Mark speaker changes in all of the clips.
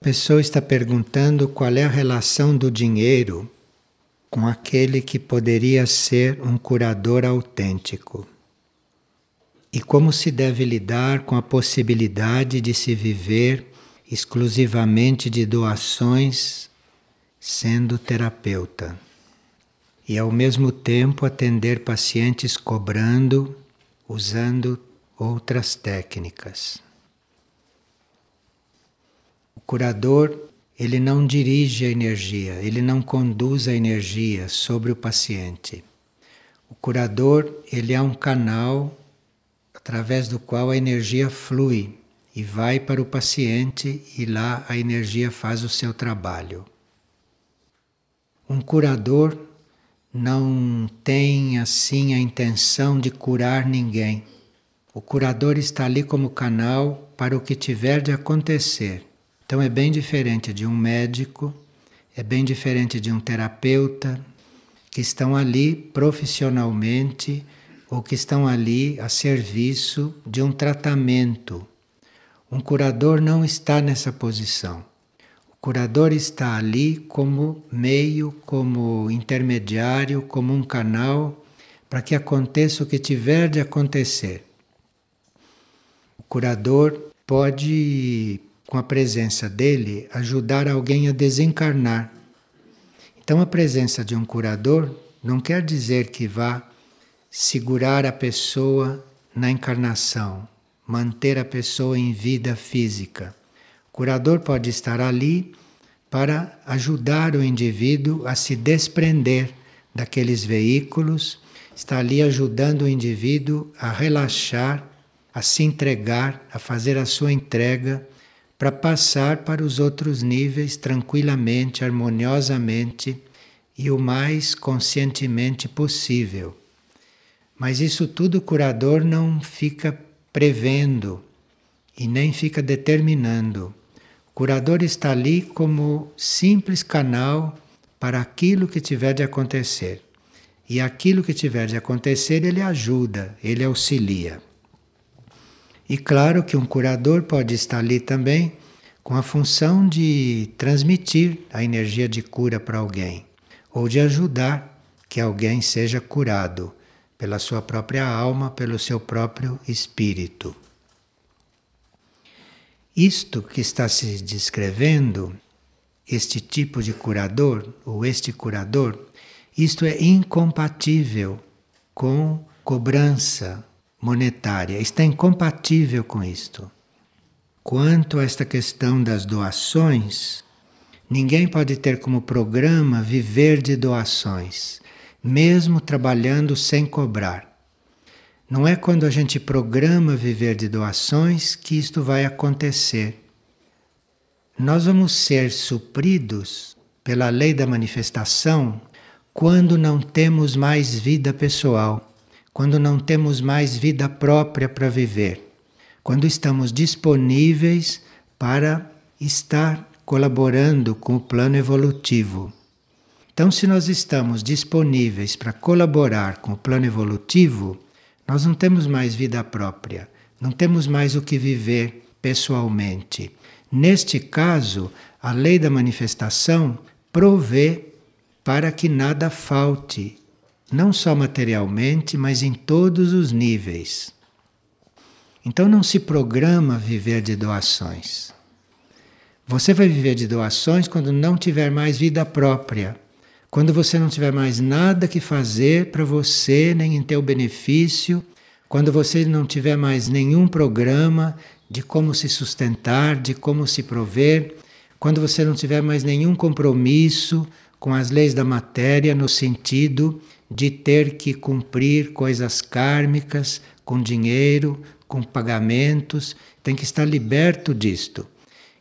Speaker 1: A pessoa está perguntando qual é a relação do dinheiro com aquele que poderia ser um curador autêntico. E como se deve lidar com a possibilidade de se viver exclusivamente de doações sendo terapeuta. E ao mesmo tempo atender pacientes cobrando, usando outras técnicas. Curador, ele não dirige a energia, ele não conduz a energia sobre o paciente. O curador, ele é um canal através do qual a energia flui e vai para o paciente e lá a energia faz o seu trabalho. Um curador não tem assim a intenção de curar ninguém. O curador está ali como canal para o que tiver de acontecer. Então é bem diferente de um médico, é bem diferente de um terapeuta, que estão ali profissionalmente ou que estão ali a serviço de um tratamento. Um curador não está nessa posição. O curador está ali como meio, como intermediário, como um canal para que aconteça o que tiver de acontecer. O curador pode com a presença dele, ajudar alguém a desencarnar. Então, a presença de um curador não quer dizer que vá segurar a pessoa na encarnação, manter a pessoa em vida física. O curador pode estar ali para ajudar o indivíduo a se desprender daqueles veículos, está ali ajudando o indivíduo a relaxar, a se entregar, a fazer a sua entrega para passar para os outros níveis tranquilamente, harmoniosamente e o mais conscientemente possível. Mas isso tudo o curador não fica prevendo e nem fica determinando. O curador está ali como simples canal para aquilo que tiver de acontecer. E aquilo que tiver de acontecer, ele ajuda, ele auxilia. E claro que um curador pode estar ali também com a função de transmitir a energia de cura para alguém ou de ajudar que alguém seja curado pela sua própria alma, pelo seu próprio espírito. Isto que está se descrevendo, este tipo de curador, ou este curador, isto é incompatível com cobrança, monetária, está incompatível com isto. Quanto a esta questão das doações, ninguém pode ter como programa viver de doações, mesmo trabalhando sem cobrar. Não é quando a gente programa viver de doações que isto vai acontecer. Nós vamos ser supridos pela lei da manifestação quando não temos mais vida pessoal quando não temos mais vida própria para viver, quando estamos disponíveis para estar colaborando com o plano evolutivo. Então, se nós estamos disponíveis para colaborar com o plano evolutivo, nós não temos mais vida própria, não temos mais o que viver pessoalmente. Neste caso, a lei da manifestação provê para que nada falte não só materialmente, mas em todos os níveis. Então não se programa viver de doações. Você vai viver de doações quando não tiver mais vida própria, quando você não tiver mais nada que fazer para você, nem em teu benefício, quando você não tiver mais nenhum programa de como se sustentar, de como se prover, quando você não tiver mais nenhum compromisso com as leis da matéria no sentido de ter que cumprir coisas kármicas com dinheiro, com pagamentos, tem que estar liberto disto.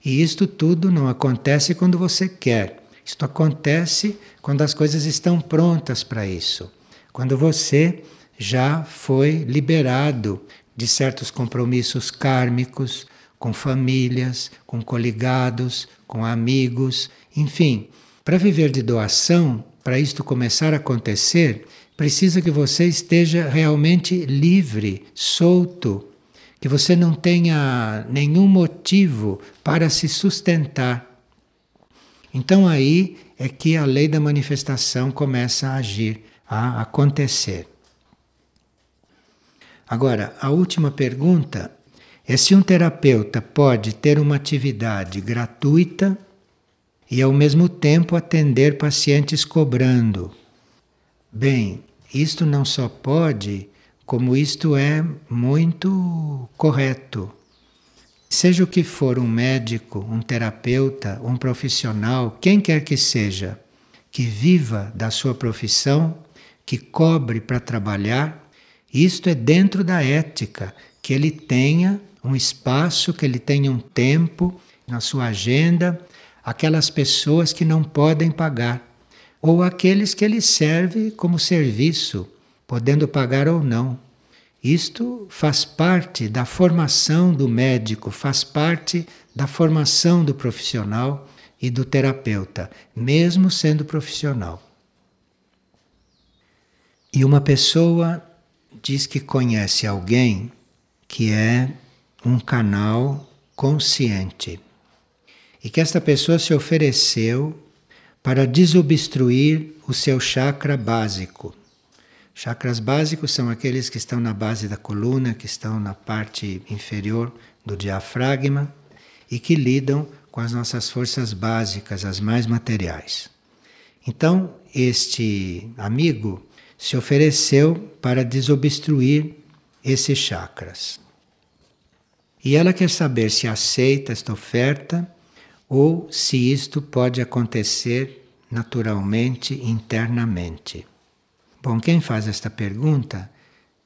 Speaker 1: E isto tudo não acontece quando você quer. Isto acontece quando as coisas estão prontas para isso. Quando você já foi liberado de certos compromissos kármicos com famílias, com coligados, com amigos, enfim, para viver de doação para isto começar a acontecer, precisa que você esteja realmente livre, solto, que você não tenha nenhum motivo para se sustentar. Então aí é que a lei da manifestação começa a agir, a acontecer. Agora, a última pergunta é se um terapeuta pode ter uma atividade gratuita e ao mesmo tempo atender pacientes cobrando. Bem, isto não só pode, como isto é muito correto. Seja o que for um médico, um terapeuta, um profissional, quem quer que seja, que viva da sua profissão, que cobre para trabalhar, isto é dentro da ética, que ele tenha um espaço, que ele tenha um tempo na sua agenda, aquelas pessoas que não podem pagar, ou aqueles que ele serve como serviço, podendo pagar ou não. Isto faz parte da formação do médico, faz parte da formação do profissional e do terapeuta, mesmo sendo profissional. E uma pessoa diz que conhece alguém que é um canal consciente e que esta pessoa se ofereceu para desobstruir o seu chakra básico. Chakras básicos são aqueles que estão na base da coluna, que estão na parte inferior do diafragma e que lidam com as nossas forças básicas, as mais materiais. Então, este amigo se ofereceu para desobstruir esses chakras. E ela quer saber se aceita esta oferta ou se isto pode acontecer naturalmente, internamente. Bom, quem faz esta pergunta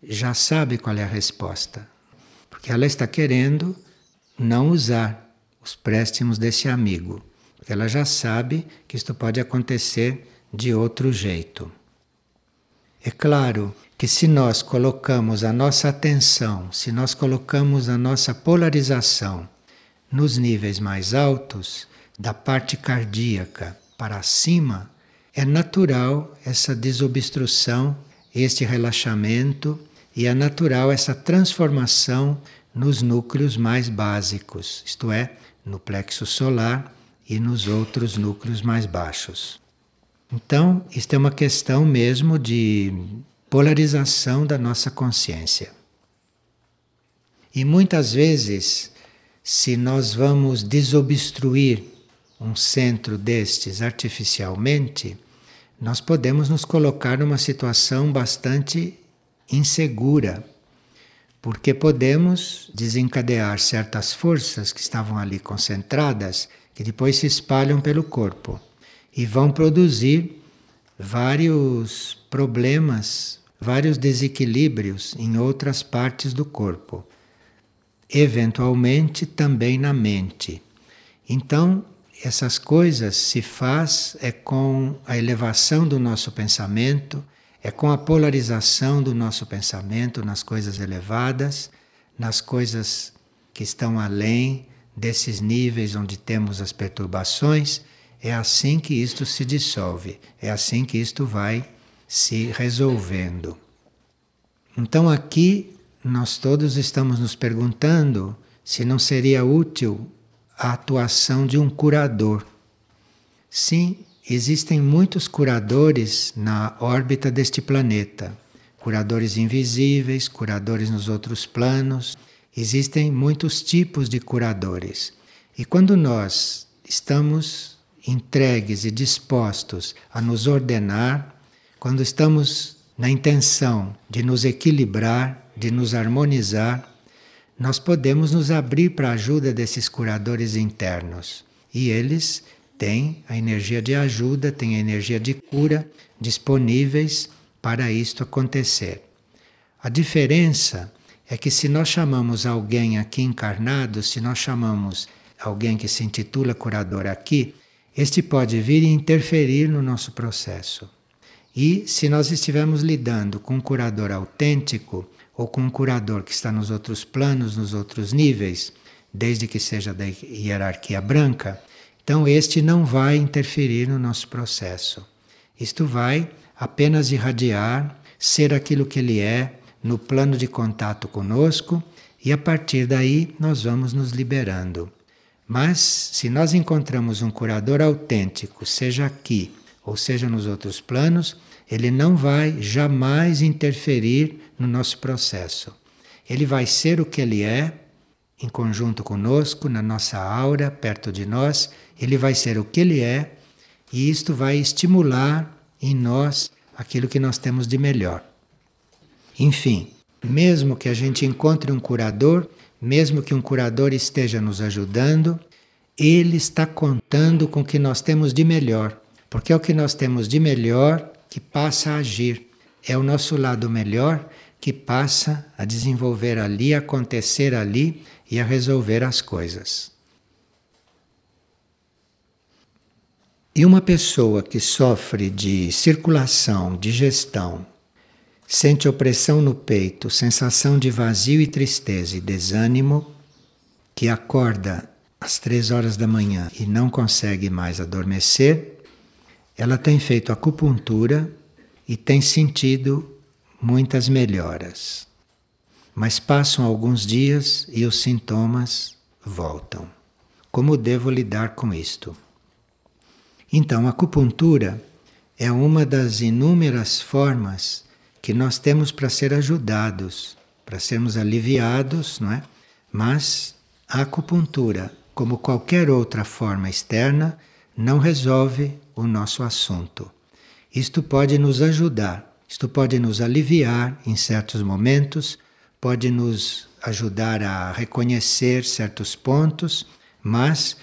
Speaker 1: já sabe qual é a resposta, porque ela está querendo não usar os préstimos desse amigo, porque ela já sabe que isto pode acontecer de outro jeito. É claro que se nós colocamos a nossa atenção, se nós colocamos a nossa polarização nos níveis mais altos, da parte cardíaca para cima, é natural essa desobstrução, este relaxamento e é natural essa transformação nos núcleos mais básicos, isto é, no plexo solar e nos outros núcleos mais baixos. Então, isto é uma questão mesmo de polarização da nossa consciência. E muitas vezes, se nós vamos desobstruir um centro destes artificialmente, nós podemos nos colocar numa situação bastante insegura, porque podemos desencadear certas forças que estavam ali concentradas, que depois se espalham pelo corpo e vão produzir vários problemas, vários desequilíbrios em outras partes do corpo, eventualmente também na mente. Então, essas coisas se faz é com a elevação do nosso pensamento, é com a polarização do nosso pensamento nas coisas elevadas, nas coisas que estão além desses níveis onde temos as perturbações é assim que isto se dissolve, é assim que isto vai se resolvendo. Então aqui nós todos estamos nos perguntando se não seria útil a atuação de um curador. Sim, existem muitos curadores na órbita deste planeta. Curadores invisíveis, curadores nos outros planos. Existem muitos tipos de curadores. E quando nós estamos entregues e dispostos a nos ordenar, quando estamos na intenção de nos equilibrar, de nos harmonizar, nós podemos nos abrir para a ajuda desses curadores internos. E eles têm a energia de ajuda, têm a energia de cura disponíveis para isto acontecer. A diferença é que se nós chamamos alguém aqui encarnado, se nós chamamos alguém que se intitula curador aqui, este pode vir e interferir no nosso processo. E se nós estivermos lidando com um curador autêntico, ou com um curador que está nos outros planos, nos outros níveis, desde que seja da hierarquia branca, então este não vai interferir no nosso processo. Isto vai apenas irradiar, ser aquilo que ele é no plano de contato conosco e a partir daí nós vamos nos liberando. Mas se nós encontramos um curador autêntico, seja aqui ou seja nos outros planos, ele não vai jamais interferir no nosso processo. Ele vai ser o que ele é, em conjunto conosco, na nossa aura, perto de nós, ele vai ser o que ele é, e isto vai estimular em nós aquilo que nós temos de melhor. Enfim, mesmo que a gente encontre um curador, mesmo que um curador esteja nos ajudando, ele está contando com o que nós temos de melhor, porque é o que nós temos de melhor que passa a agir. É o nosso lado melhor que passa a desenvolver ali, a acontecer ali e a resolver as coisas. E uma pessoa que sofre de circulação, digestão, sente opressão no peito, sensação de vazio e tristeza e desânimo, que acorda às três horas da manhã e não consegue mais adormecer, ela tem feito acupuntura e tem sentido muitas melhoras. Mas passam alguns dias e os sintomas voltam. Como devo lidar com isto? Então, a acupuntura é uma das inúmeras formas que nós temos para ser ajudados, para sermos aliviados, não é? Mas a acupuntura, como qualquer outra forma externa, não resolve o nosso assunto. Isto pode nos ajudar, isto pode nos aliviar em certos momentos, pode nos ajudar a reconhecer certos pontos, mas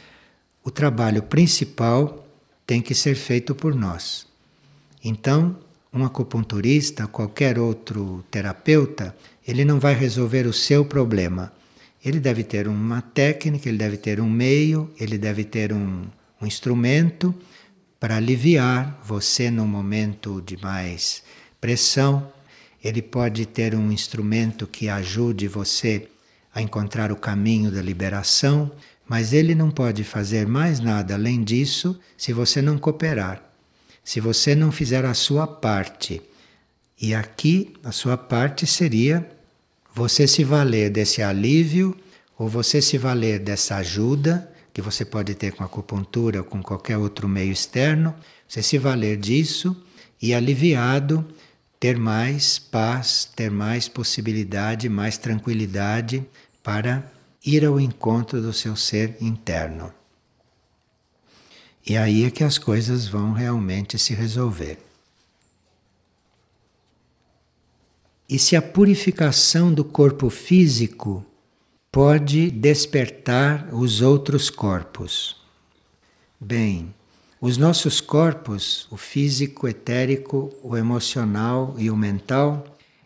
Speaker 1: o trabalho principal tem que ser feito por nós. Então, um acupunturista, qualquer outro terapeuta, ele não vai resolver o seu problema. Ele deve ter uma técnica, ele deve ter um meio, ele deve ter um, um instrumento para aliviar você no momento de mais pressão. Ele pode ter um instrumento que ajude você a encontrar o caminho da liberação, mas ele não pode fazer mais nada além disso se você não cooperar se você não fizer a sua parte. E aqui a sua parte seria você se valer desse alívio ou você se valer dessa ajuda que você pode ter com acupuntura ou com qualquer outro meio externo, você se valer disso e aliviado ter mais paz, ter mais possibilidade, mais tranquilidade para ir ao encontro do seu ser interno. E aí é que as coisas vão realmente se resolver. E se a purificação do corpo físico pode despertar os outros corpos? Bem, os nossos corpos, o físico, o etérico, o emocional e o mental,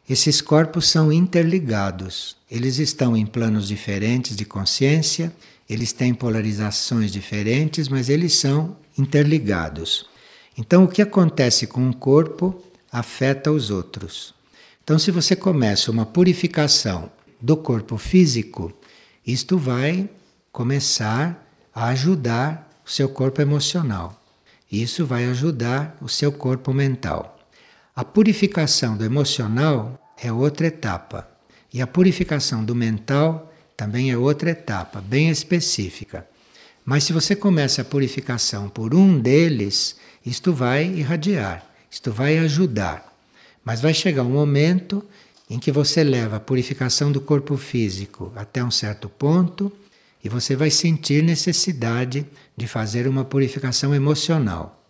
Speaker 1: esses corpos são interligados. Eles estão em planos diferentes de consciência eles têm polarizações diferentes, mas eles são interligados. Então, o que acontece com um corpo afeta os outros. Então, se você começa uma purificação do corpo físico, isto vai começar a ajudar o seu corpo emocional. Isso vai ajudar o seu corpo mental. A purificação do emocional é outra etapa. E a purificação do mental também é outra etapa, bem específica. Mas se você começa a purificação por um deles, isto vai irradiar, isto vai ajudar. Mas vai chegar um momento em que você leva a purificação do corpo físico até um certo ponto e você vai sentir necessidade de fazer uma purificação emocional.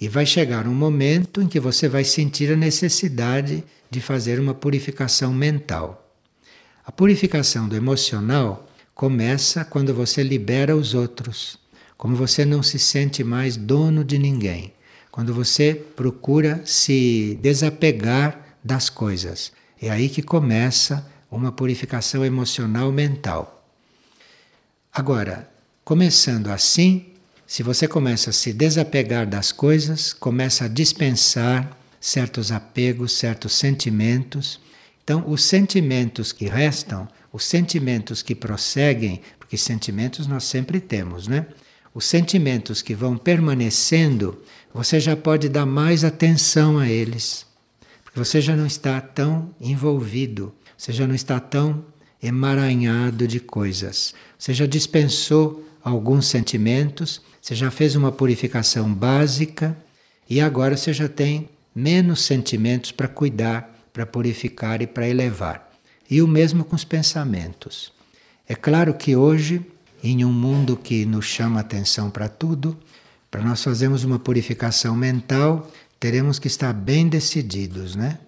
Speaker 1: E vai chegar um momento em que você vai sentir a necessidade de fazer uma purificação mental. A purificação do emocional começa quando você libera os outros, como você não se sente mais dono de ninguém, quando você procura se desapegar das coisas. É aí que começa uma purificação emocional mental. Agora, começando assim, se você começa a se desapegar das coisas, começa a dispensar certos apegos, certos sentimentos, então, os sentimentos que restam, os sentimentos que prosseguem, porque sentimentos nós sempre temos, né? Os sentimentos que vão permanecendo, você já pode dar mais atenção a eles, porque você já não está tão envolvido, você já não está tão emaranhado de coisas. Você já dispensou alguns sentimentos, você já fez uma purificação básica e agora você já tem menos sentimentos para cuidar, para purificar e para elevar. E o mesmo com os pensamentos. É claro que hoje, em um mundo que nos chama atenção para tudo, para nós fazermos uma purificação mental, teremos que estar bem decididos, né?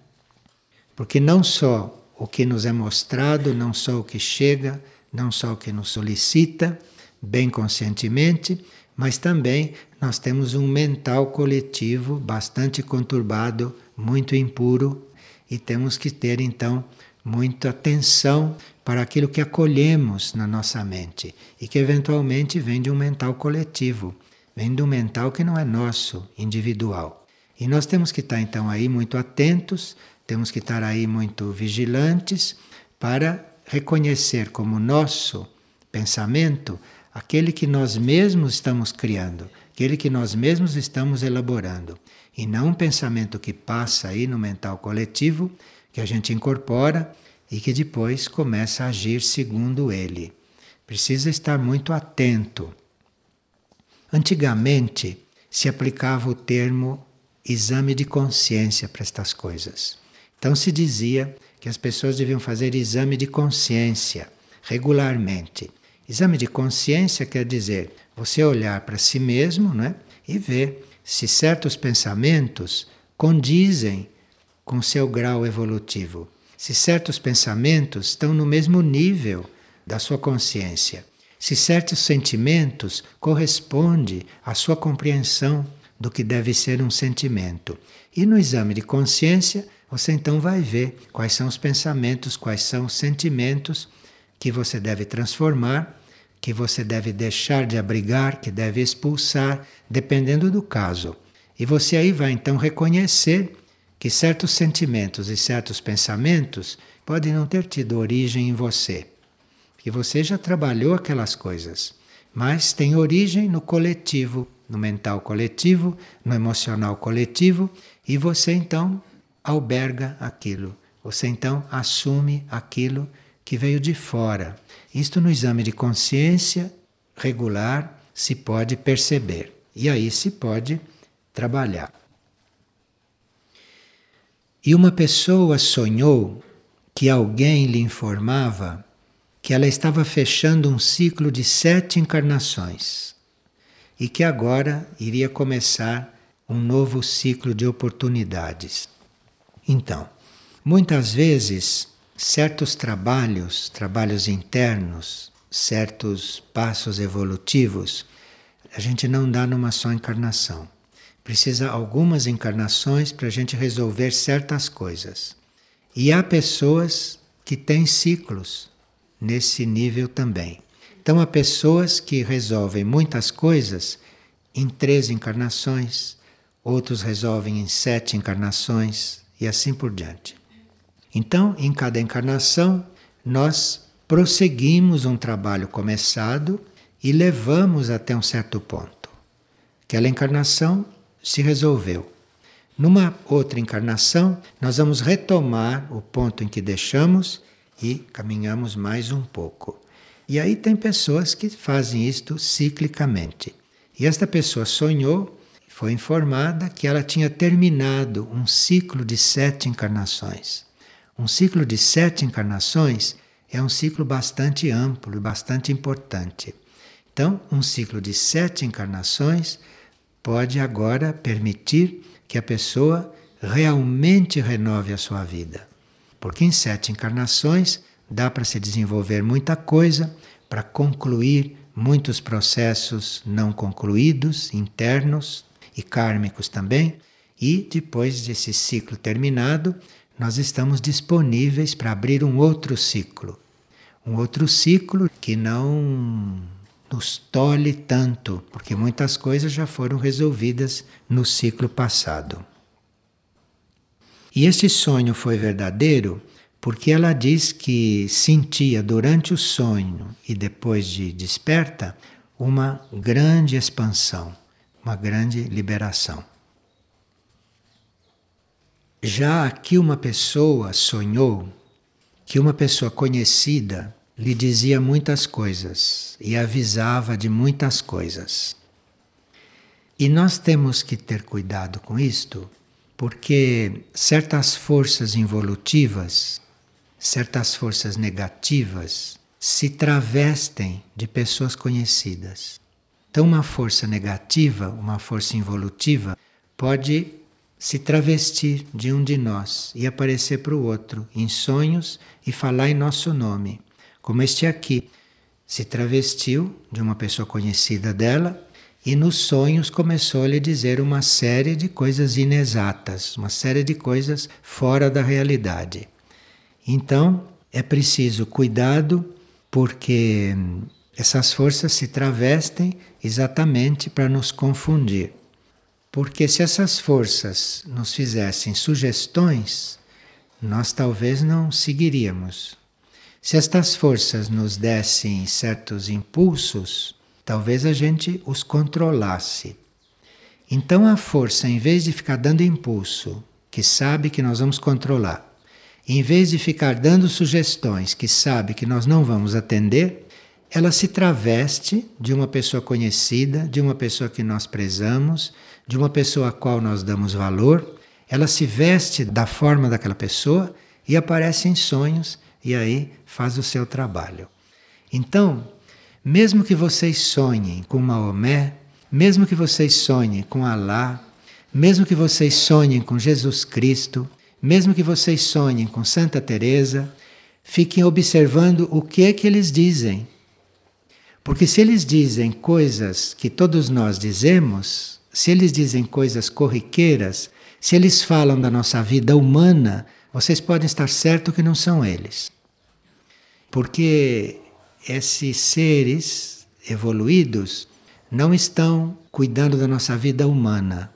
Speaker 1: Porque não só o que nos é mostrado, não só o que chega, não só o que nos solicita, bem conscientemente, mas também nós temos um mental coletivo bastante conturbado, muito impuro, e temos que ter então muita atenção para aquilo que acolhemos na nossa mente e que eventualmente vem de um mental coletivo, vem de um mental que não é nosso, individual. E nós temos que estar então aí muito atentos, temos que estar aí muito vigilantes para reconhecer como nosso pensamento aquele que nós mesmos estamos criando, aquele que nós mesmos estamos elaborando, e não um pensamento que passa aí no mental coletivo, que a gente incorpora e que depois começa a agir segundo ele. Precisa estar muito atento. Antigamente se aplicava o termo exame de consciência para estas coisas. Então se dizia que as pessoas deviam fazer exame de consciência regularmente. Exame de consciência quer dizer você olhar para si mesmo né, e ver se certos pensamentos condizem com seu grau evolutivo, se certos pensamentos estão no mesmo nível da sua consciência, se certos sentimentos correspondem à sua compreensão do que deve ser um sentimento. E no exame de consciência, você então vai ver quais são os pensamentos, quais são os sentimentos que você deve transformar, que você deve deixar de abrigar, que deve expulsar, dependendo do caso. E você aí vai então reconhecer que certos sentimentos e certos pensamentos podem não ter tido origem em você, que você já trabalhou aquelas coisas, mas tem origem no coletivo, no mental coletivo, no emocional coletivo, e você então alberga aquilo. Você então assume aquilo que veio de fora. Isto no exame de consciência regular se pode perceber. E aí se pode trabalhar. E uma pessoa sonhou que alguém lhe informava que ela estava fechando um ciclo de sete encarnações e que agora iria começar um novo ciclo de oportunidades. Então, muitas vezes certos trabalhos, trabalhos internos, certos passos evolutivos, a gente não dá numa só encarnação. Precisa algumas encarnações para a gente resolver certas coisas. E há pessoas que têm ciclos nesse nível também. Então há pessoas que resolvem muitas coisas em três encarnações, outros resolvem em sete encarnações e assim por diante. Então, em cada encarnação, nós prosseguimos um trabalho começado e levamos até um certo ponto. Aquela encarnação se resolveu. Numa outra encarnação, nós vamos retomar o ponto em que deixamos e caminhamos mais um pouco. E aí tem pessoas que fazem isto ciclicamente. E esta pessoa sonhou, foi informada que ela tinha terminado um ciclo de sete encarnações. Um ciclo de sete encarnações é um ciclo bastante amplo e bastante importante. Então, um ciclo de sete encarnações pode agora permitir que a pessoa realmente renove a sua vida. Porque em sete encarnações dá para se desenvolver muita coisa, para concluir muitos processos não concluídos, internos e kármicos também, e depois desse ciclo terminado, nós estamos disponíveis para abrir um outro ciclo. Um outro ciclo que não nos tolhe tanto, porque muitas coisas já foram resolvidas no ciclo passado. E este sonho foi verdadeiro porque ela diz que sentia durante o sonho e depois de desperta uma grande expansão, uma grande liberação. Já aqui uma pessoa sonhou que uma pessoa conhecida lhe dizia muitas coisas e avisava de muitas coisas. E nós temos que ter cuidado com isto, porque certas forças involutivas, certas forças negativas, se travestem de pessoas conhecidas. Então, uma força negativa, uma força involutiva, pode se travestir de um de nós e aparecer para o outro em sonhos e falar em nosso nome. Como este aqui se travestiu de uma pessoa conhecida dela e nos sonhos começou a lhe dizer uma série de coisas inexatas, uma série de coisas fora da realidade. Então, é preciso cuidado porque essas forças se travestem exatamente para nos confundir. Porque se essas forças nos fizessem sugestões, nós talvez não seguiríamos. Se estas forças nos dessem certos impulsos, talvez a gente os controlasse. Então a força, em vez de ficar dando impulso, que sabe que nós vamos controlar, em vez de ficar dando sugestões que sabe que nós não vamos atender, ela se traveste de uma pessoa conhecida, de uma pessoa que nós prezamos, de uma pessoa a qual nós damos valor, ela se veste da forma daquela pessoa e aparece em sonhos e aí faz o seu trabalho. Então, mesmo que vocês sonhem com Maomé, mesmo que vocês sonhem com Alá, mesmo que vocês sonhem com Jesus Cristo, mesmo que vocês sonhem com Santa Teresa, fiquem observando o que é que eles dizem. Porque se eles dizem coisas que todos nós dizemos, se eles dizem coisas corriqueiras, se eles falam da nossa vida humana, vocês podem estar certo que não são eles. Porque esses seres evoluídos não estão cuidando da nossa vida humana.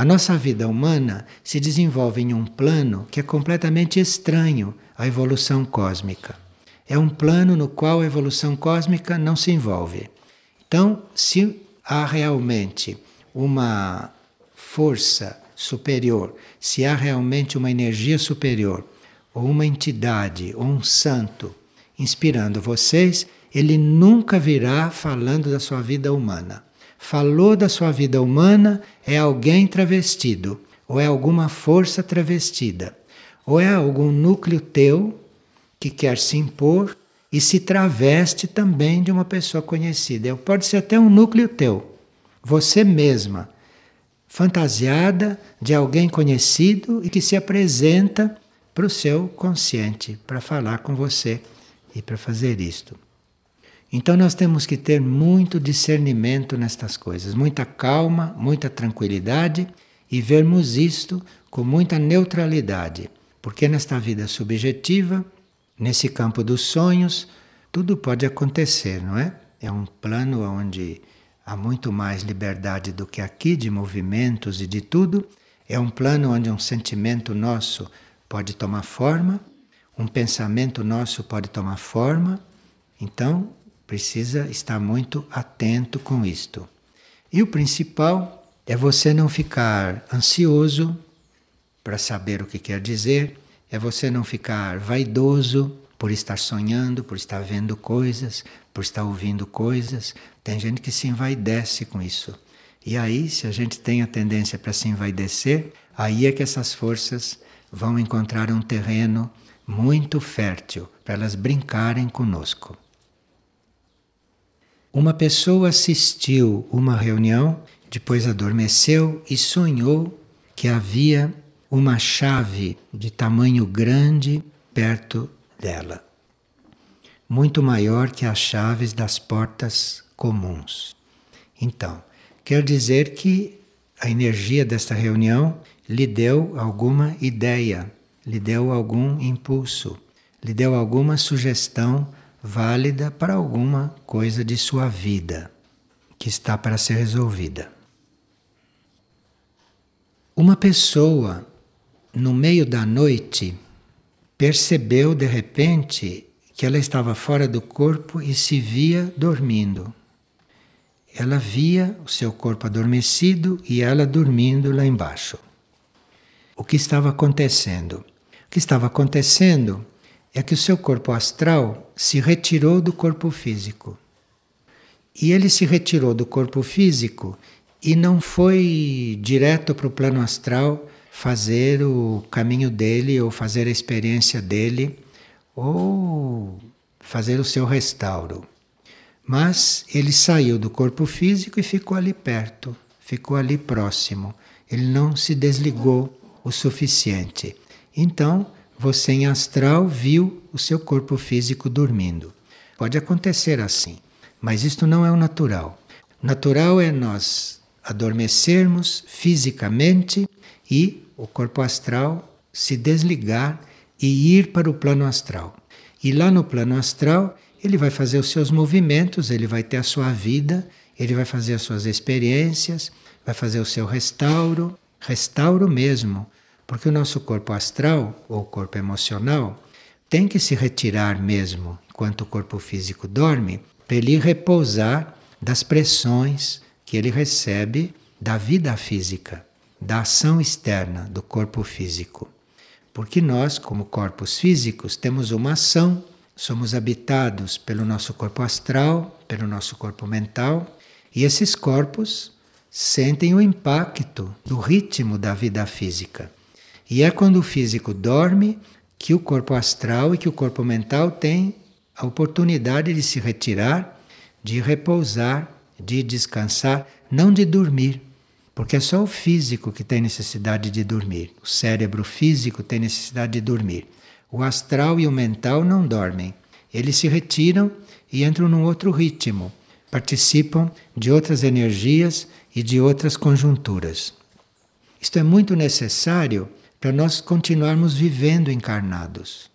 Speaker 1: A nossa vida humana se desenvolve em um plano que é completamente estranho à evolução cósmica. É um plano no qual a evolução cósmica não se envolve. Então, se há realmente uma força superior, se há realmente uma energia superior, ou uma entidade, ou um santo inspirando vocês, ele nunca virá falando da sua vida humana. Falou da sua vida humana é alguém travestido, ou é alguma força travestida, ou é algum núcleo teu que quer se impor e se traveste também de uma pessoa conhecida. Pode ser até um núcleo teu você mesma, fantasiada de alguém conhecido e que se apresenta para o seu consciente, para falar com você e para fazer isto. Então nós temos que ter muito discernimento nestas coisas, muita calma, muita tranquilidade e vermos isto com muita neutralidade, porque nesta vida subjetiva, nesse campo dos sonhos, tudo pode acontecer, não é? É um plano onde há muito mais liberdade do que aqui de movimentos e de tudo. É um plano onde um sentimento nosso pode tomar forma, um pensamento nosso pode tomar forma. Então, precisa estar muito atento com isto. E o principal é você não ficar ansioso para saber o que quer dizer, é você não ficar vaidoso por estar sonhando, por estar vendo coisas, por estar ouvindo coisas. Tem gente que se envaidece com isso. E aí, se a gente tem a tendência para se envaidecer, aí é que essas forças vão encontrar um terreno muito fértil para elas brincarem conosco. Uma pessoa assistiu uma reunião, depois adormeceu e sonhou que havia uma chave de tamanho grande perto dela muito maior que as chaves das portas comuns. Então, quer dizer que a energia desta reunião lhe deu alguma ideia, lhe deu algum impulso, lhe deu alguma sugestão válida para alguma coisa de sua vida que está para ser resolvida. Uma pessoa, no meio da noite, percebeu de repente que ela estava fora do corpo e se via dormindo. Ela via o seu corpo adormecido e ela dormindo lá embaixo. O que estava acontecendo? O que estava acontecendo é que o seu corpo astral se retirou do corpo físico. E ele se retirou do corpo físico e não foi direto para o plano astral fazer o caminho dele ou fazer a experiência dele ou fazer o seu restauro. Mas ele saiu do corpo físico e ficou ali perto, ficou ali próximo. Ele não se desligou o suficiente. Então, você em astral viu o seu corpo físico dormindo. Pode acontecer assim, mas isto não é o natural. Natural é nós adormecermos fisicamente e o corpo astral se desligar e ir para o plano astral. E lá no plano astral, ele vai fazer os seus movimentos, ele vai ter a sua vida, ele vai fazer as suas experiências, vai fazer o seu restauro, restauro mesmo, porque o nosso corpo astral ou corpo emocional tem que se retirar mesmo enquanto o corpo físico dorme, para ele repousar das pressões que ele recebe da vida física, da ação externa do corpo físico. Porque nós, como corpos físicos, temos uma ação, somos habitados pelo nosso corpo astral, pelo nosso corpo mental, e esses corpos sentem o impacto do ritmo da vida física. E é quando o físico dorme que o corpo astral e que o corpo mental têm a oportunidade de se retirar, de repousar, de descansar, não de dormir, porque é só o físico que tem necessidade de dormir. O cérebro físico tem necessidade de dormir. O astral e o mental não dormem. Eles se retiram e entram num outro ritmo, participam de outras energias e de outras conjunturas. Isto é muito necessário para nós continuarmos vivendo encarnados.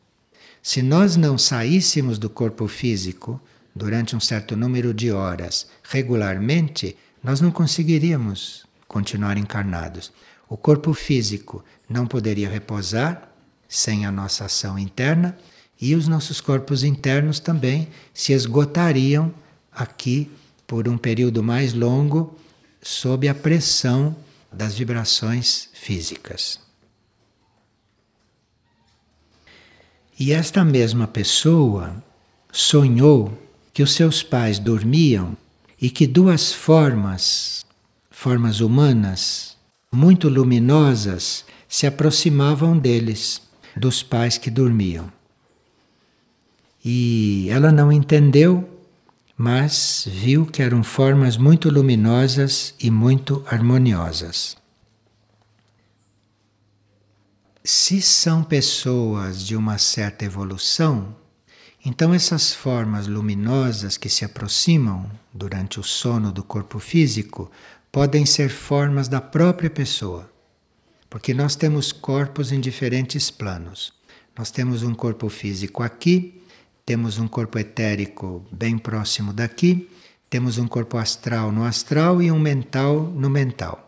Speaker 1: Se nós não saíssemos do corpo físico durante um certo número de horas regularmente, nós não conseguiríamos continuar encarnados. O corpo físico não poderia repousar sem a nossa ação interna e os nossos corpos internos também se esgotariam aqui por um período mais longo sob a pressão das vibrações físicas. E esta mesma pessoa sonhou que os seus pais dormiam e que duas formas, formas humanas, muito luminosas, se aproximavam deles, dos pais que dormiam. E ela não entendeu mas viu que eram formas muito luminosas e muito harmoniosas. Se são pessoas de uma certa evolução, então essas formas luminosas que se aproximam durante o sono do corpo físico podem ser formas da própria pessoa. Porque nós temos corpos em diferentes planos. Nós temos um corpo físico aqui temos um corpo etérico bem próximo daqui, temos um corpo astral no astral e um mental no mental.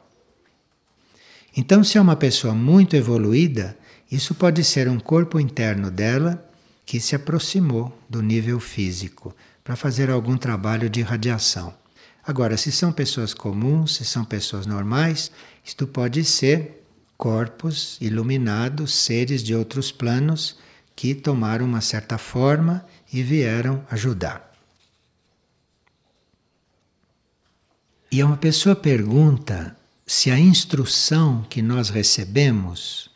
Speaker 1: Então, se é uma pessoa muito evoluída, isso pode ser um corpo interno dela que se aproximou do nível físico para fazer algum trabalho de radiação. Agora, se são pessoas comuns, se são pessoas normais, isto pode ser corpos iluminados, seres de outros planos que tomaram uma certa forma e vieram ajudar. E uma pessoa pergunta se a instrução que nós recebemos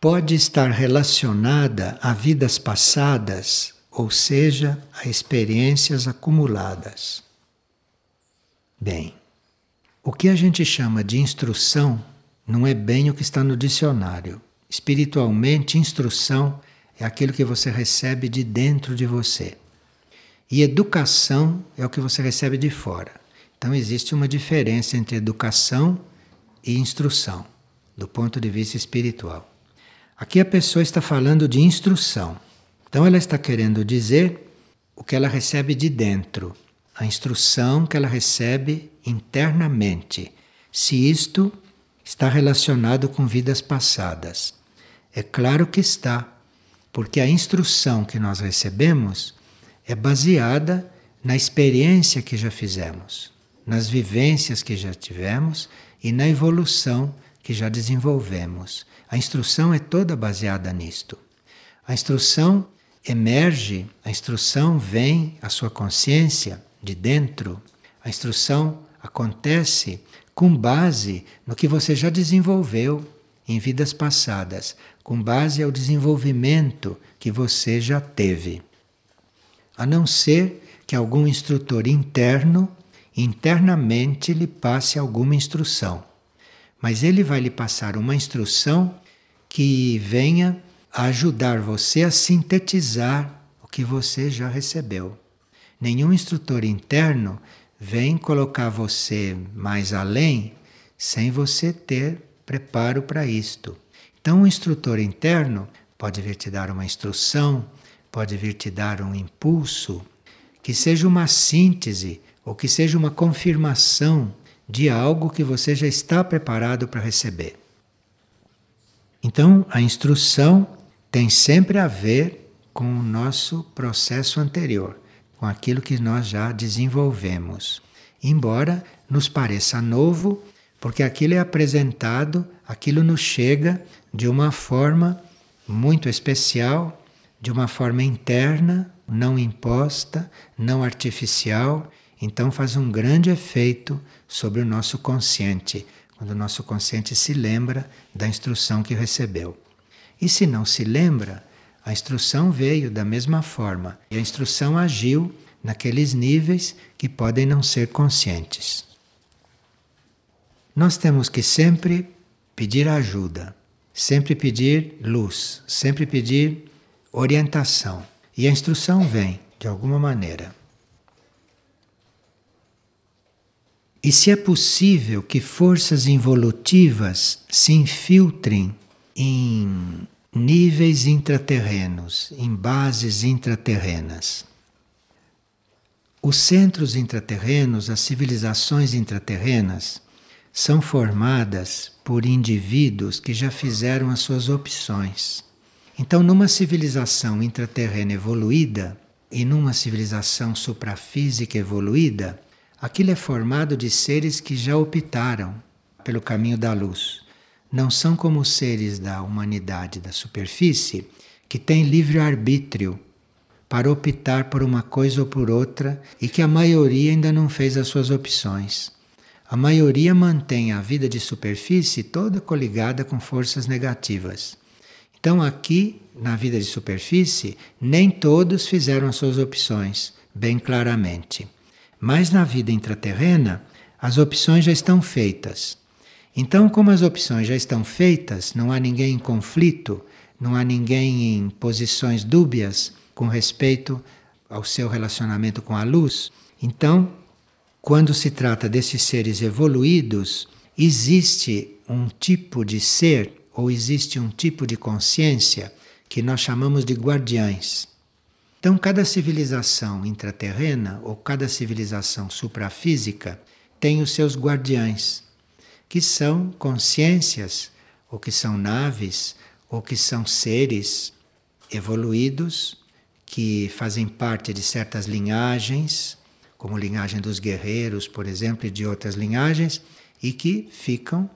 Speaker 1: pode estar relacionada a vidas passadas, ou seja, a experiências acumuladas. Bem, o que a gente chama de instrução não é bem o que está no dicionário. Espiritualmente, instrução é aquilo que você recebe de dentro de você. E educação é o que você recebe de fora. Então existe uma diferença entre educação e instrução, do ponto de vista espiritual. Aqui a pessoa está falando de instrução. Então ela está querendo dizer o que ela recebe de dentro, a instrução que ela recebe internamente. Se isto está relacionado com vidas passadas. É claro que está, porque a instrução que nós recebemos é baseada na experiência que já fizemos, nas vivências que já tivemos e na evolução que já desenvolvemos. A instrução é toda baseada nisto. A instrução emerge, a instrução vem à sua consciência de dentro, a instrução acontece com base no que você já desenvolveu em vidas passadas, com base ao desenvolvimento que você já teve. A não ser que algum instrutor interno internamente lhe passe alguma instrução. Mas ele vai lhe passar uma instrução que venha ajudar você a sintetizar o que você já recebeu. Nenhum instrutor interno vem colocar você mais além sem você ter preparo para isto. Então, o instrutor interno pode vir te dar uma instrução, pode vir te dar um impulso, que seja uma síntese ou que seja uma confirmação de algo que você já está preparado para receber. Então, a instrução tem sempre a ver com o nosso processo anterior, com aquilo que nós já desenvolvemos. Embora nos pareça novo, porque aquilo é apresentado, aquilo nos chega de uma forma muito especial, de uma forma interna, não imposta, não artificial, então faz um grande efeito sobre o nosso consciente, quando o nosso consciente se lembra da instrução que recebeu. E se não se lembra, a instrução veio da mesma forma e a instrução agiu naqueles níveis que podem não ser conscientes. Nós temos que sempre pedir ajuda, sempre pedir luz, sempre pedir orientação. E a instrução vem de alguma maneira. E se é possível que forças involutivas se infiltrem em níveis intraterrenos, em bases intraterrenas. Os centros intraterrenos, as civilizações intraterrenas, são formadas por indivíduos que já fizeram as suas opções. Então, numa civilização intraterrena evoluída e numa civilização suprafísica evoluída, aquilo é formado de seres que já optaram pelo caminho da luz. Não são como os seres da humanidade da superfície que têm livre arbítrio para optar por uma coisa ou por outra e que a maioria ainda não fez as suas opções. A maioria mantém a vida de superfície toda coligada com forças negativas. Então, aqui, na vida de superfície, nem todos fizeram as suas opções, bem claramente. Mas na vida intraterrena, as opções já estão feitas. Então, como as opções já estão feitas, não há ninguém em conflito, não há ninguém em posições dúbias com respeito ao seu relacionamento com a luz. Então, quando se trata desses seres evoluídos, existe um tipo de ser ou existe um tipo de consciência que nós chamamos de guardiães. Então, cada civilização intraterrena ou cada civilização suprafísica tem os seus guardiães, que são consciências, ou que são naves, ou que são seres evoluídos que fazem parte de certas linhagens como linhagem dos guerreiros, por exemplo, e de outras linhagens, e que ficam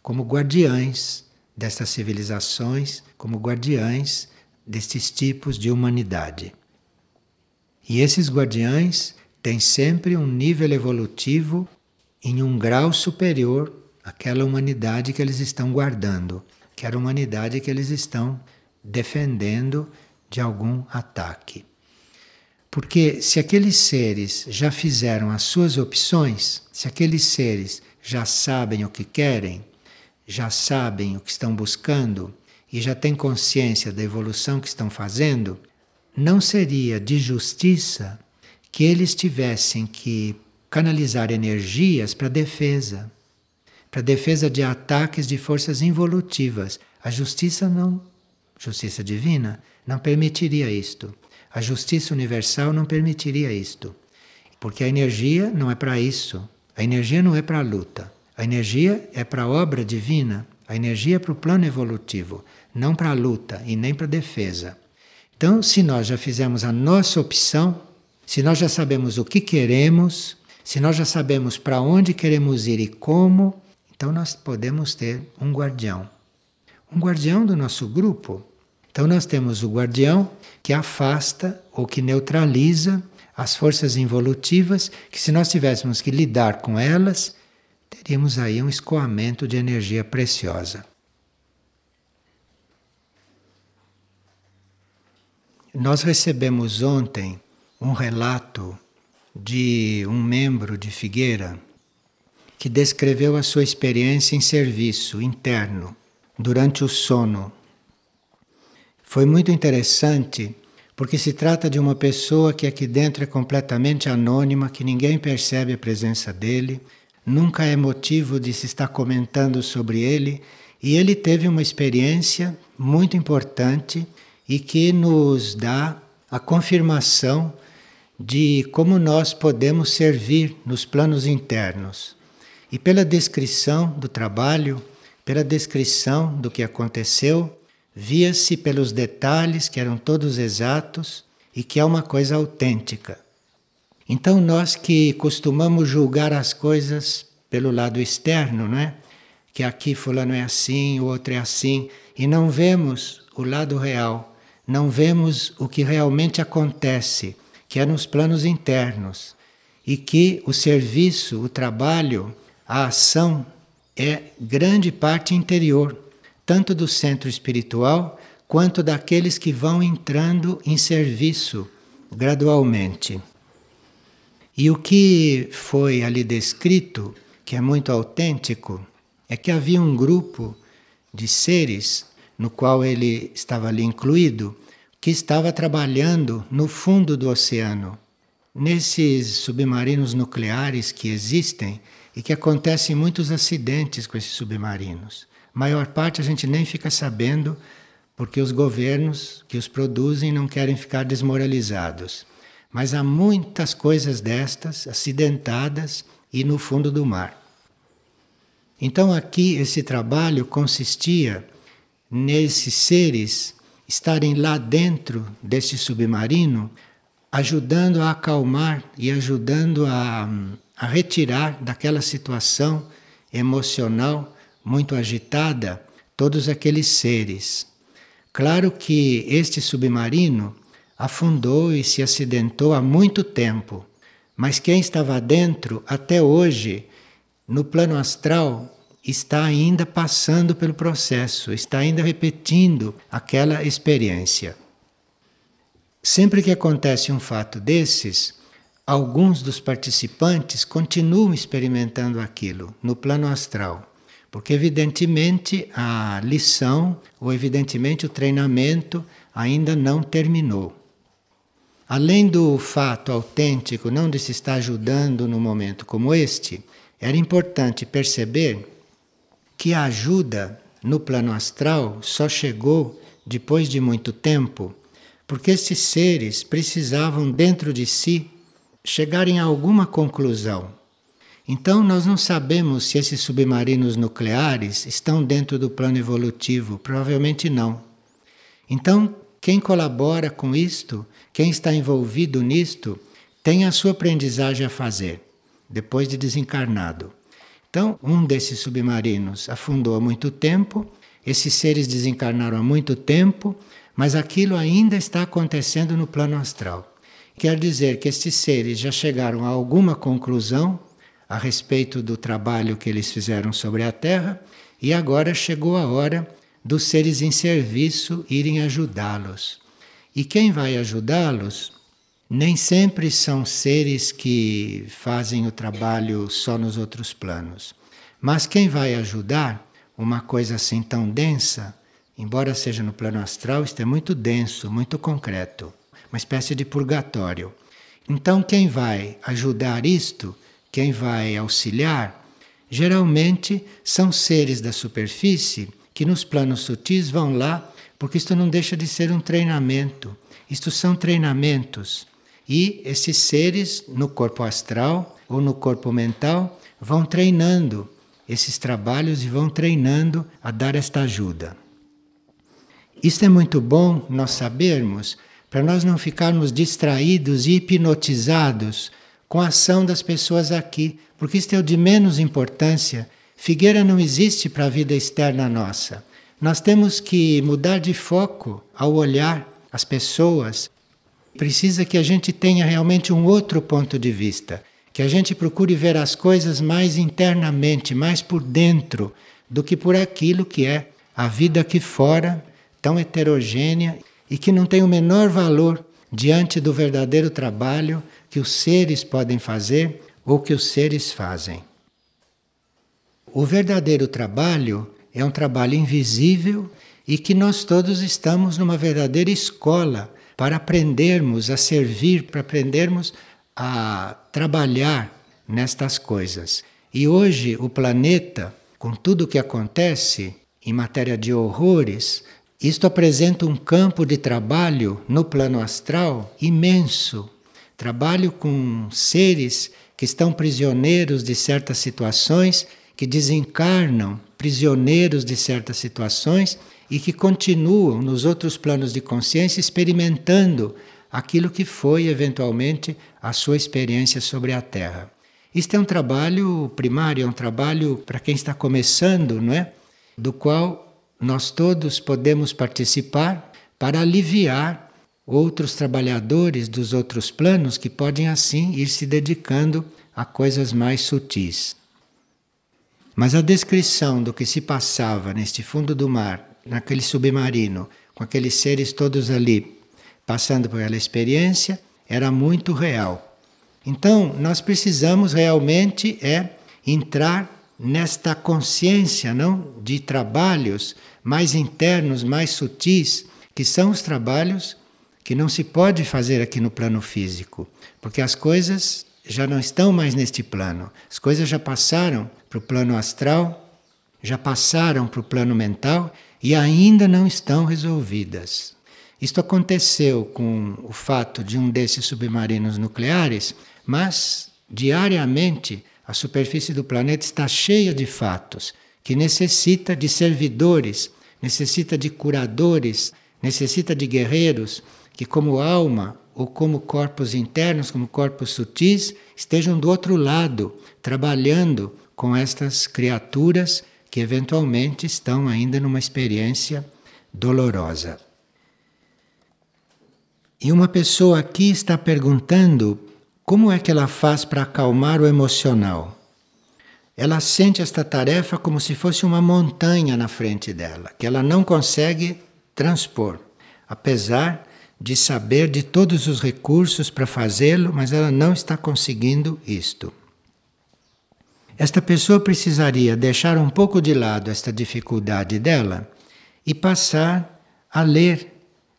Speaker 1: como guardiães destas civilizações, como guardiães destes tipos de humanidade. E esses guardiães têm sempre um nível evolutivo em um grau superior àquela humanidade que eles estão guardando, que a humanidade que eles estão defendendo de algum ataque. Porque se aqueles seres já fizeram as suas opções, se aqueles seres já sabem o que querem, já sabem o que estão buscando e já têm consciência da evolução que estão fazendo, não seria de justiça que eles tivessem que canalizar energias para defesa, para defesa de ataques de forças involutivas. A justiça não, justiça divina, não permitiria isto. A justiça universal não permitiria isto. Porque a energia não é para isso. A energia não é para a luta. A energia é para a obra divina. A energia é para o plano evolutivo, não para a luta e nem para a defesa. Então, se nós já fizemos a nossa opção, se nós já sabemos o que queremos, se nós já sabemos para onde queremos ir e como, então nós podemos ter um guardião. Um guardião do nosso grupo Então nós temos o guardião que afasta ou que neutraliza as forças involutivas, que se nós tivéssemos que lidar com elas, teríamos aí um escoamento de energia preciosa. Nós recebemos ontem um relato de um membro de Figueira que descreveu a sua experiência em serviço interno durante o sono. Foi muito interessante porque se trata de uma pessoa que aqui dentro é completamente anônima, que ninguém percebe a presença dele, nunca é motivo de se estar comentando sobre ele, e ele teve uma experiência muito importante e que nos dá a confirmação de como nós podemos servir nos planos internos. E pela descrição do trabalho, pela descrição do que aconteceu, via-se pelos detalhes que eram todos exatos e que é uma coisa autêntica. Então nós que costumamos julgar as coisas pelo lado externo, não é? Que aqui fulano é assim, o outro é assim, e não vemos o lado real não vemos o que realmente acontece, que é nos planos internos, e que o serviço, o trabalho, a ação é grande parte interior, tanto do centro espiritual quanto daqueles que vão entrando em serviço gradualmente. E o que foi ali descrito, que é muito autêntico, é que havia um grupo de seres no qual ele estava ali incluído, que estava trabalhando no fundo do oceano. Nesses submarinos nucleares que existem e que acontecem muitos acidentes com esses submarinos. A maior parte a gente nem fica sabendo porque os governos que os produzem não querem ficar desmoralizados. Mas há muitas coisas destas acidentadas e no fundo do mar. Então aqui esse trabalho consistia nesses seres estarem lá dentro desse submarino, ajudando a acalmar e ajudando a, a retirar daquela situação emocional muito agitada todos aqueles seres. Claro que este submarino afundou e se acidentou há muito tempo, mas quem estava dentro até hoje, no plano astral, está ainda passando pelo processo, está ainda repetindo aquela experiência. Sempre que acontece um fato desses, alguns dos participantes continuam experimentando aquilo no plano astral, porque evidentemente a lição ou evidentemente o treinamento ainda não terminou. Além do fato autêntico não de se estar ajudando num momento como este, era importante perceber que a ajuda no plano astral só chegou depois de muito tempo, porque esses seres precisavam dentro de si chegarem a alguma conclusão. Então, nós não sabemos se esses submarinos nucleares estão dentro do plano evolutivo, provavelmente não. Então, quem colabora com isto, quem está envolvido nisto, tem a sua aprendizagem a fazer, depois de desencarnado. Então, um desses submarinos afundou há muito tempo, esses seres desencarnaram há muito tempo, mas aquilo ainda está acontecendo no plano astral. Quer dizer que esses seres já chegaram a alguma conclusão a respeito do trabalho que eles fizeram sobre a Terra e agora chegou a hora dos seres em serviço irem ajudá-los. E quem vai ajudá-los nem sempre são seres que fazem o trabalho só nos outros planos. Mas quem vai ajudar uma coisa assim tão densa, embora seja no plano astral, isto é muito denso, muito concreto, uma espécie de purgatório. Então, quem vai ajudar isto, quem vai auxiliar, geralmente são seres da superfície que nos planos sutis vão lá, porque isto não deixa de ser um treinamento. Isto são treinamentos e esses seres no corpo astral ou no corpo mental vão treinando esses trabalhos e vão treinando a dar esta ajuda. Isto é muito bom nós sabermos para nós não ficarmos distraídos e hipnotizados com a ação das pessoas aqui, porque isto é o de menos importância. Figueira não existe para a vida externa nossa. Nós temos que mudar de foco ao olhar as pessoas. Precisa que a gente tenha realmente um outro ponto de vista, que a gente procure ver as coisas mais internamente, mais por dentro, do que por aquilo que é a vida aqui fora, tão heterogênea e que não tem o menor valor diante do verdadeiro trabalho que os seres podem fazer ou que os seres fazem. O verdadeiro trabalho é um trabalho invisível e que nós todos estamos numa verdadeira escola para aprendermos a servir, para aprendermos a trabalhar nestas coisas. E hoje o planeta, com tudo o que acontece em matéria de horrores, isto apresenta um campo de trabalho no plano astral imenso. Trabalho com seres que estão prisioneiros de certas situações, que desencarnam prisioneiros de certas situações e que continuam nos outros planos de consciência experimentando aquilo que foi eventualmente a sua experiência sobre a Terra. Isto é um trabalho primário, é um trabalho para quem está começando, não é? Do qual nós todos podemos participar para aliviar outros trabalhadores dos outros planos que podem assim ir se dedicando a coisas mais sutis. Mas a descrição do que se passava neste fundo do mar, naquele submarino, com aqueles seres todos ali passando por aquela experiência, era muito real. Então, nós precisamos realmente é entrar nesta consciência, não, de trabalhos mais internos, mais sutis, que são os trabalhos que não se pode fazer aqui no plano físico, porque as coisas já não estão mais neste plano. As coisas já passaram para o plano astral, já passaram para o plano mental e ainda não estão resolvidas. Isto aconteceu com o fato de um desses submarinos nucleares, mas diariamente a superfície do planeta está cheia de fatos que necessita de servidores, necessita de curadores, necessita de guerreiros que como alma ou como corpos internos, como corpos sutis, estejam do outro lado, trabalhando com estas criaturas que eventualmente estão ainda numa experiência dolorosa. E uma pessoa aqui está perguntando como é que ela faz para acalmar o emocional? Ela sente esta tarefa como se fosse uma montanha na frente dela, que ela não consegue transpor, apesar de saber de todos os recursos para fazê-lo, mas ela não está conseguindo isto. Esta pessoa precisaria deixar um pouco de lado esta dificuldade dela e passar a ler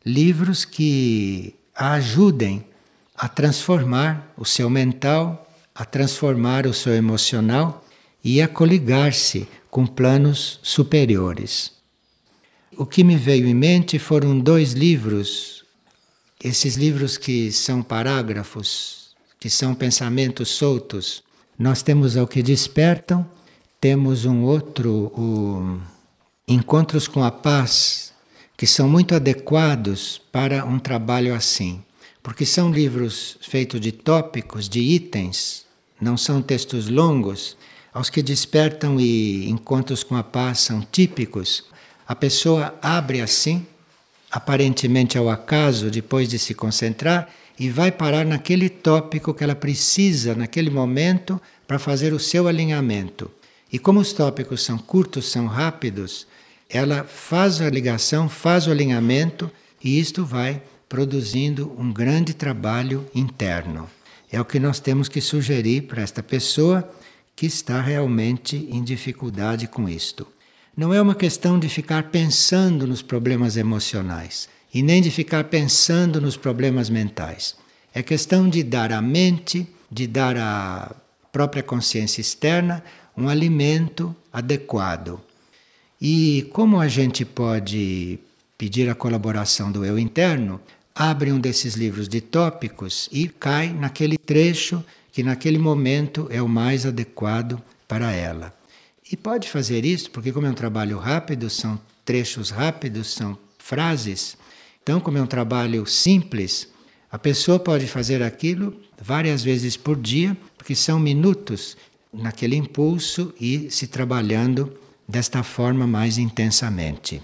Speaker 1: livros que a ajudem a transformar o seu mental, a transformar o seu emocional e a coligar-se com planos superiores. O que me veio em mente foram dois livros, esses livros que são parágrafos, que são pensamentos soltos. Nós temos ao que despertam, temos um outro, o Encontros com a Paz, que são muito adequados para um trabalho assim porque são livros feitos de tópicos, de itens, não são textos longos, aos que despertam e encontros com a paz são típicos. A pessoa abre assim, aparentemente ao acaso, depois de se concentrar, e vai parar naquele tópico que ela precisa naquele momento para fazer o seu alinhamento. E como os tópicos são curtos, são rápidos, ela faz a ligação, faz o alinhamento e isto vai produzindo um grande trabalho interno. É o que nós temos que sugerir para esta pessoa que está realmente em dificuldade com isto. Não é uma questão de ficar pensando nos problemas emocionais e nem de ficar pensando nos problemas mentais. É questão de dar à mente, de dar à própria consciência externa um alimento adequado. E como a gente pode pedir a colaboração do eu interno? abre um desses livros de tópicos e cai naquele trecho que naquele momento é o mais adequado para ela. E pode fazer isso porque como é um trabalho rápido, são trechos rápidos, são frases. Então, como é um trabalho simples, a pessoa pode fazer aquilo várias vezes por dia, porque são minutos naquele impulso e se trabalhando desta forma mais intensamente.